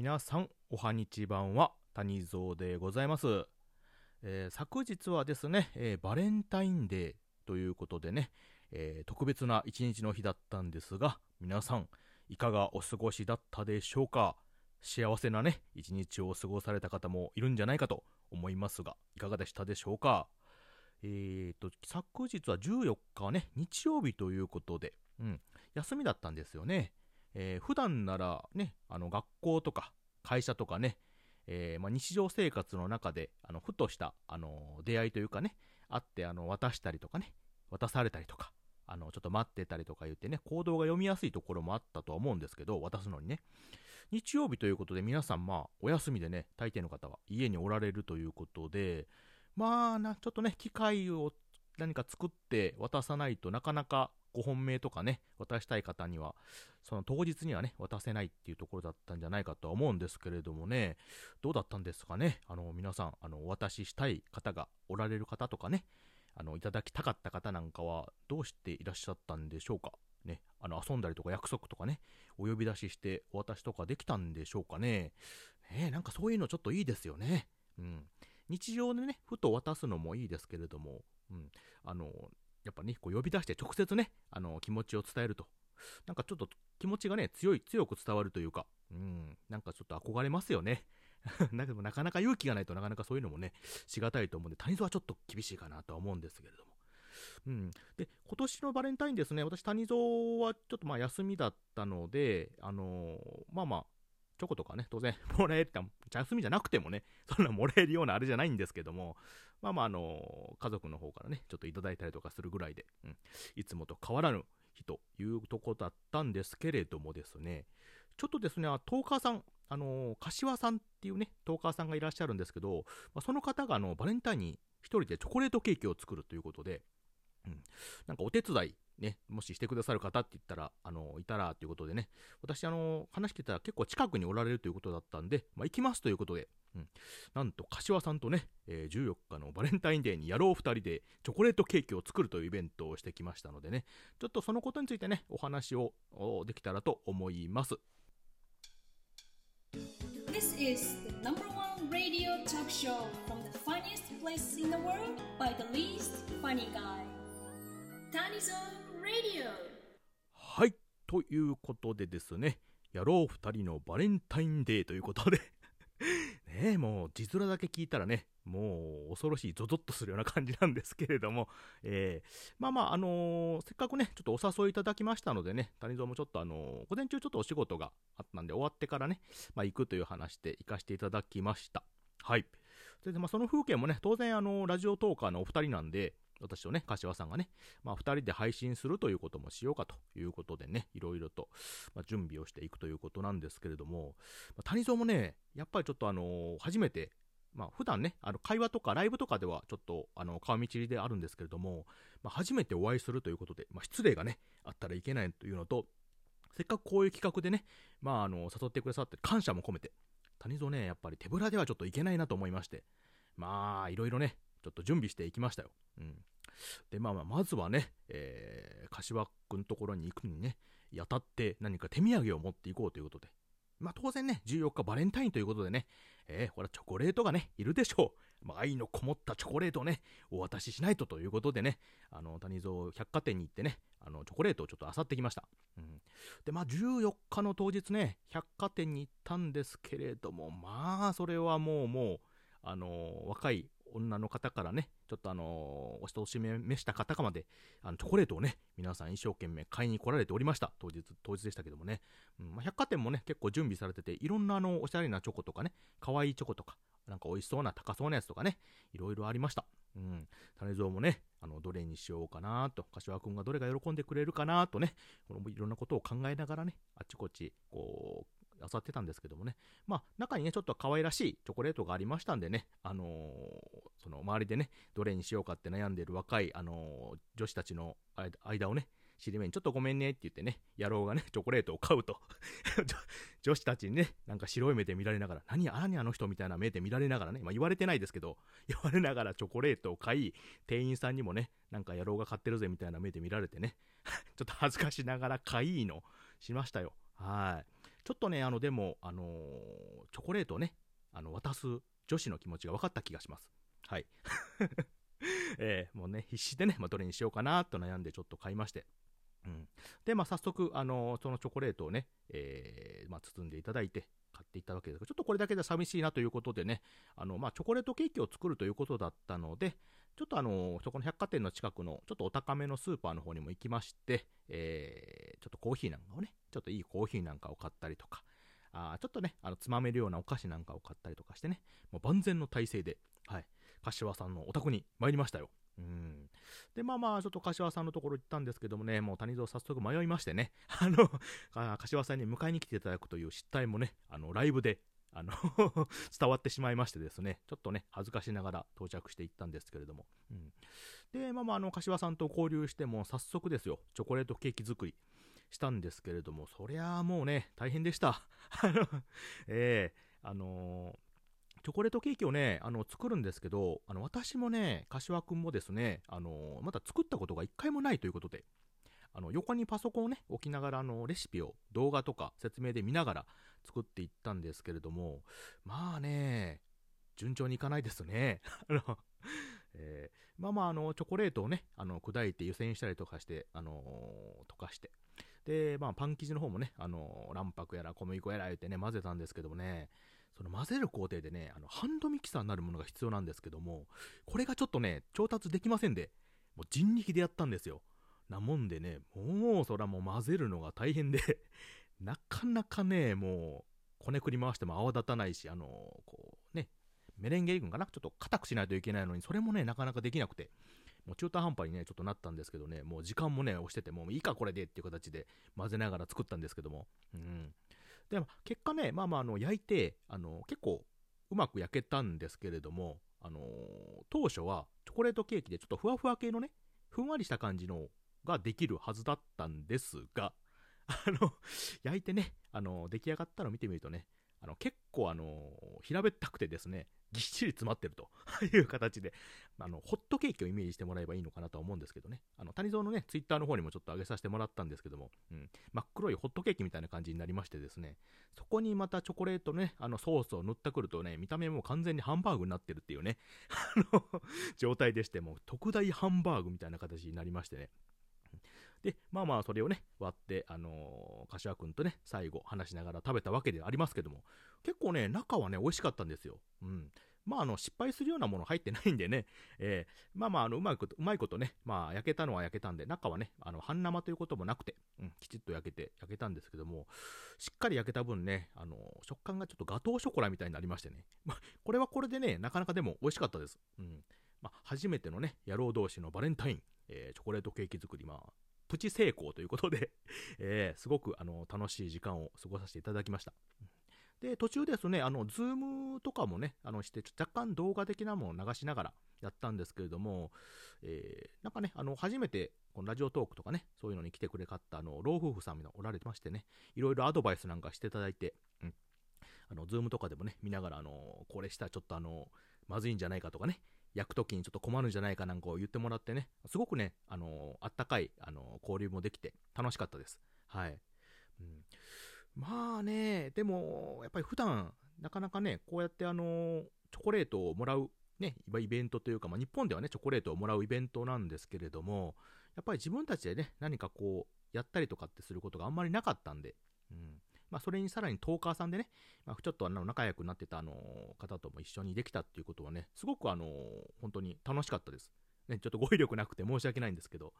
皆さん、おはにちばんは、谷蔵でございます。えー昨日はですね、えーバレンタインデーということでね、えー特別な一日の日だったんですが、皆さん、いかがお過ごしだったでしょうか？幸せなね、一日を過ごされた方もいるんじゃないかと思いますが、いかがでしたでしょうか？えーと、昨日は14日はね、日曜日ということで、うん、休みだったんですよね。えー普段ならね、あの学校とか会社とかね、えーまあ、日常生活の中で、あの、ふとした、あの、出会いというかね、あって、あの、渡したりとかね、渡されたりとか、あの、ちょっと待ってたりとか言ってね、行動が読みやすいところもあったとは思うんですけど、渡すのにね。日曜日ということで、皆さん、まあ、お休みでね、大抵の方は家におられるということで、まあな、ちょっとね、機会を何か作って渡さないとなかなかご本命とかね、渡したい方には、その当日にはね、渡せないっていうところだったんじゃないかとは思うんですけれどもね、どうだったんですかね、あの、皆さん、あの、お渡ししたい方がおられる方とかね、あの、いただきたかった方なんかは、どうしていらっしゃったんでしょうか？ね、あの、遊んだりとか約束とかね、お呼び出ししてお渡しとかできたんでしょうかね？ねえなんかそういうのちょっといいですよね。うん。日常でね、ふと渡すのもいいですけれども、うん。あの、やっぱね、こう呼び出して直接ね、あの、気持ちを伝えると。なんかちょっと気持ちがね、強い、強く伝わるというか、うん。なんかちょっと憧れますよね。だけどなかなか勇気がないとなかなかそういうのもね、しがたいと思うんで、谷蔵はちょっと厳しいかなとは思うんですけれども。うん。で、今年のバレンタインですね、私谷蔵はちょっとまあ休みだったので、あのーまあまあ、チョコとかね、当然、もらえるか、休みじゃなくてもね、そんなもらえるようなあれじゃないんですけども、まあまあ、あの家族の方からね、ちょっといただいたりとかするぐらいで、うん、いつもと変わらぬ日というとこだったんですけれどもですね、ちょっとですね、トーカーさん、あの柏さんっていうね、トーカーさんがいらっしゃるんですけど、まあ、その方があのバレンタインに一人でチョコレートケーキを作るということで、うん、なんかお手伝いね、もししてくださる方って言ったら、あの、いたらということでね、私、あの、話してたら結構近くにおられるということだったんで、まあ、行きますということで、うん。なんと、柏さんとね、えー14日のバレンタインデーにやろう二人でチョコレートケーキを作るというイベントをしてきましたのでね、ちょっとそのことについてね、お話をおできたらと思います。This is the number one radio talk show from the funniest place in the world by the least funny guy. Tanizone はい。ということでですね、やろう二人のバレンタインデーということで、ねえ、もう字面だけ聞いたらね、もう恐ろしいゾゾッとするような感じなんですけれども、えー、まあまあ、あのーせっかくね、ちょっとお誘いいただきましたのでね、谷蔵もちょっとあのー午前中ちょっとお仕事があったんで、終わってからね、まあ行くという話で行かせていただきました。はい。それで、まあその風景もね、当然あのーラジオトーカーのお二人なんで、私とね、柏さんがね、まあ、二人で配信するということもしようかということでね、いろいろと、まあ、準備をしていくということなんですけれども、まあ、谷蔵もね、やっぱりちょっとあのー初めて、まあ、普段ね、あの、会話とかライブとかではちょっと、あの、顔見知りであるんですけれども、まあ、初めてお会いするということで、まあ、失礼がね、あったらいけないというのと、せっかくこういう企画でね、まあ、あの、誘ってくださって感謝も込めて、谷蔵ね、やっぱり手ぶらではちょっといけないなと思いまして、まあ、いろいろね、ちょっと準備していきましたよ。うん。で、まあまあ、まずはね、えー、柏くんところに行くにね、やたって何か手土産を持っていこうということで。まあ当然ね、14日バレンタインということでね、えー、ほらチョコレートがね、いるでしょう。まあ愛のこもったチョコレートをね、お渡ししないとということでね、あの、谷蔵百貨店に行ってね、あの、チョコレートをちょっと漁ってきました。うん。で、まあ14日の当日ね、百貨店に行ったんですけれども、まあそれはもうもう、あの若い女の方からね、ちょっとあのお人をしめめした方かまで、あの、チョコレートをね、皆さん一生懸命買いに来られておりました。当日、当日でしたけどもね。うん、まあ、百貨店もね、結構準備されてて、いろんなあの、おしゃれなチョコとかね、可愛いチョコとか、なんか美味しそうな高そうなやつとかね、いろいろありました。うん。種蔵もね、あの、どれにしようかなと、柏くんがどれが喜んでくれるかなとね、このいろんなことを考えながらね、あちこち、こう、漁ってたんですけどもね。まあ、中にね、ちょっと可愛らしいチョコレートがありましたんでね、あのーその周りでね、どれにしようかって悩んでる若い、あのー女子たちの間をね、尻目にちょっとごめんねって言ってね、野郎がね、チョコレートを買うと。女子たちにね、なんか白い目で見られながら、何、何あの人みたいな目で見られながらね、まあ言われてないですけど、言われながらチョコレートを買い、店員さんにもね、なんか野郎が買ってるぜみたいな目で見られてね、ちょっと恥ずかしながら買いのしましたよ。はい。ちょっとね、あの、でも、あのーチョコレートをね、あの、渡す女子の気持ちが分かった気がします。はい。えーもうね、必死でね、まあ、どれにしようかなと悩んでちょっと買いまして。うん。で、まあ、早速、あのーそのチョコレートをね、えーまあ、包んでいただいて、買っていったわけですが、ちょっとこれだけで寂しいなということでね、あの、まあ、チョコレートケーキを作るということだったので、ちょっとあのそこの百貨店の近くのちょっとお高めのスーパーの方にも行きまして、えーちょっとコーヒーなんかをね、ちょっといいコーヒーなんかを買ったりとか、あちょっとね、あの、つまめるようなお菓子なんかを買ったりとかしてね、もう万全の体制で、はい、柏さんのお宅に参りましたよ。うん。で、まあまあ、ちょっと柏さんのところ行ったんですけどもね、もう谷蔵早速迷いましてね、あの、あ柏さんに迎えに来ていただくという失態もね、あの、ライブで、あの、伝わってしまいましてですね、ちょっとね、恥ずかしながら到着していったんですけれども。うん。で、まあまあ、あの、柏さんと交流しても、早速ですよ、チョコレートケーキ作りしたんですけれども、そりゃあもうね、大変でした。あの、ええあのーチョコレートケーキをね、あの、作るんですけど、あの、私もね、柏くんもですね、あのまだ作ったことが一回もないということで、あの、横にパソコンをね、置きながら、あの、レシピを動画とか説明で見ながら作っていったんですけれども、まあね、順調にいかないですね。あの、えーまあまあ、あの、チョコレートをね、あの、砕いて湯煎したりとかして、あの溶かして、で、まあ、パン生地の方もね、あの卵白やら小麦粉やら言ってね、混ぜたんですけどもね、その混ぜる工程でね、あの、ハンドミキサーになるものが必要なんですけども、これがちょっとね、調達できませんで、もう人力でやったんですよ。なもんでね、もうそらもう混ぜるのが大変で、なかなかね、もう、こねくり回しても泡立たないし、あのこうね、メレンゲ軍かな？ちょっと硬くしないといけないのに、それもね、なかなかできなくて、もう中途半端にね、ちょっとなったんですけどね、もう時間もね、押してて、もういいかこれでっていう形で混ぜながら作ったんですけども、うん。で、まあ結果ね、まあまあ、あの、焼いて、あの、結構、うまく焼けたんですけれども、あの当初はチョコレートケーキでちょっとふわふわ系のね、ふんわりした感じのができるはずだったんですが、あの、焼いてね、あの、出来上がったのを見てみるとね、あの、結構あの、平べったくてですね、ぎっしり詰まってると いう形で、あの、ホットケーキをイメージしてもらえばいいのかなとは思うんですけどね、あの、谷蔵のね、ツイッターの方にもちょっと上げさせてもらったんですけども、うん、真っ黒いホットケーキみたいな感じになりましてですね、そこにまたチョコレートね、あの、ソースを塗ってくるとね、見た目も完全にハンバーグになってるっていうね、あの、状態でして、もう特大ハンバーグみたいな形になりましてね、で、まあまあ、それをね、割って、あのー、柏くんとね、最後、話しながら食べたわけでありますけども、結構ね、中はね、美味しかったんですよ。うん。まあ、あの、失敗するようなもの入ってないんでね、えーまあまあ、あの、うまいこと、うまいことね、まあ、焼けたのは焼けたんで、中はね、あの、半生ということもなくて、うん、きちっと焼けて、焼けたんですけども、しっかり焼けた分ね、あの、食感がちょっとガトーショコラみたいになりましてね、まあ、これはこれでね、なかなかでも美味しかったです。うん。まあ、初めてのね、野郎同士のバレンタイン、えーチョコレートケーキ作り、まあ、プチ成功ということで、えーすごくあの楽しい時間を過ごさせていただきました。で、途中ですね、あの、 Zoom とかもね、あの、して、若干動画的なものを流しながらやったんですけれども、えーなんかね、あの、初めて、この Radiotalk とかね、そういうのに来てくれかった、あの、老夫婦さんがおられてましてね、いろいろアドバイスなんかしていただいて、うん。あの、 Zoom とかでもね、見ながら、あの、これしたらちょっとあの、まずいんじゃないかとかね、焼くときにちょっと困るんじゃないかなんかを言ってもらってね、すごくね、あのあったかい、あの交流もできて楽しかったです。はい。うん、まあね、でも、やっぱり普段、なかなかね、こうやってあのチョコレートをもらう、ね、イベントというか、まあ、日本ではね、チョコレートをもらうイベントなんですけれども、やっぱり自分たちでね、何かこう、やったりとかってすることがあんまりなかったんで、うん。まあ、それにさらにトーカーさんでね、まあ、ちょっとあの仲良くなってたあの方とも一緒にできたっていうことはね、すごくあの本当に楽しかったです。ね、ちょっと語彙力なくて 申し訳ないんですけど。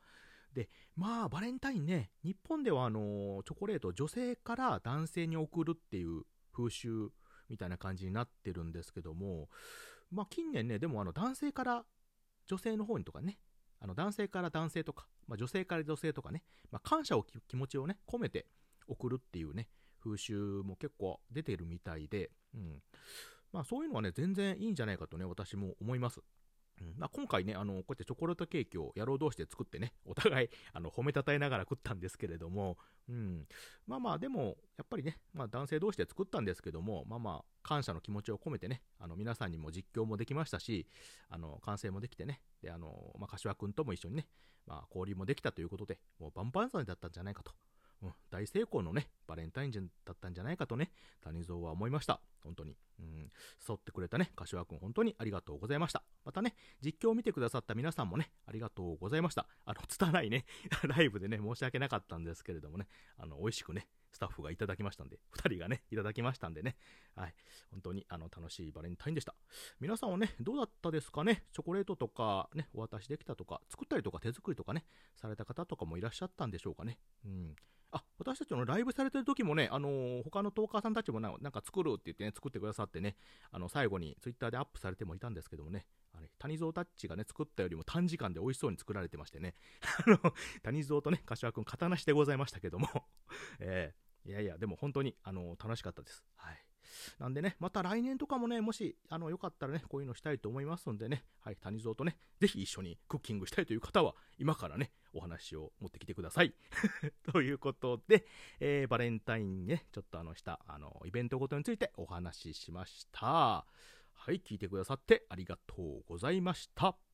で、まあ、バレンタインね、日本ではあのチョコレートを女性から男性に送るっていう風習みたいな感じになってるんですけども、まあ、近年ね、でもあの男性から女性の方にとかね、あの男性から男性とか、まあ、女性から女性とかね、まあ、感謝を気持ちをね、込めて送るっていうね、風習も結構出てるみたいで、うん。まあそういうのはね、全然いいんじゃないかとね、私も思います。うんまあ、今回ね、あの、こうやってチョコレートケーキを野郎同士で作ってね、お互い、あの、褒めたたえながら食ったんですけれども、うん。まあまあ、でも、やっぱりね、まあ男性同士で作ったんですけども、まあまあ、感謝の気持ちを込めてね、あの、皆さんにも実況もできましたし、あの、完成もできてね、で、あの、まあ、柏くんとも一緒にね、まあ、交流もできたということで、もう万々歳だったんじゃないかとうん、大成功のね、バレンタインだったんじゃないかとね、谷蔵は思いました。本当に。うん、誘ってくれたね、柏くん本当にありがとうございました。またね、実況を見てくださった皆さんもね、ありがとうございました。あの、拙いね、ライブでね、申し訳なかったんですけれどもね、あの、美味しくね、スタッフがいただきましたんで、2人がね、いただきましたんでね、はい、本当にあの楽しいバレンタインでした。皆さんはね、どうだったですかね、チョコレートとかね、お渡しできたとか、作ったりとか手作りとかね、された方とかもいらっしゃったんでしょうかね？うん。私たちのライブされてる時もね、あのー、他のトーカーさんたちもななんか作るって言ってね、作ってくださってね、あの、最後にツイッターでアップされてもいたんですけどもね、あれ、谷蔵タッチがね、作ったよりも短時間で美味しそうに作られてましてね、あの、谷蔵とね、柏くん、刀してございましたけども、えー、いやいや、でも本当に、あのー、楽しかったです。はい。なんでね、また来年とかもね、もし、あの、よかったらね、こういうのしたいと思いますんでね、はい、谷蔵とね、ぜひ一緒にクッキングしたいという方は、今からね、お話を持ってきてください。ということで、えー、バレンタインね、ちょっとあの、した、あの、イベントごとについてお話ししました。はい、聞いてくださってありがとうございました。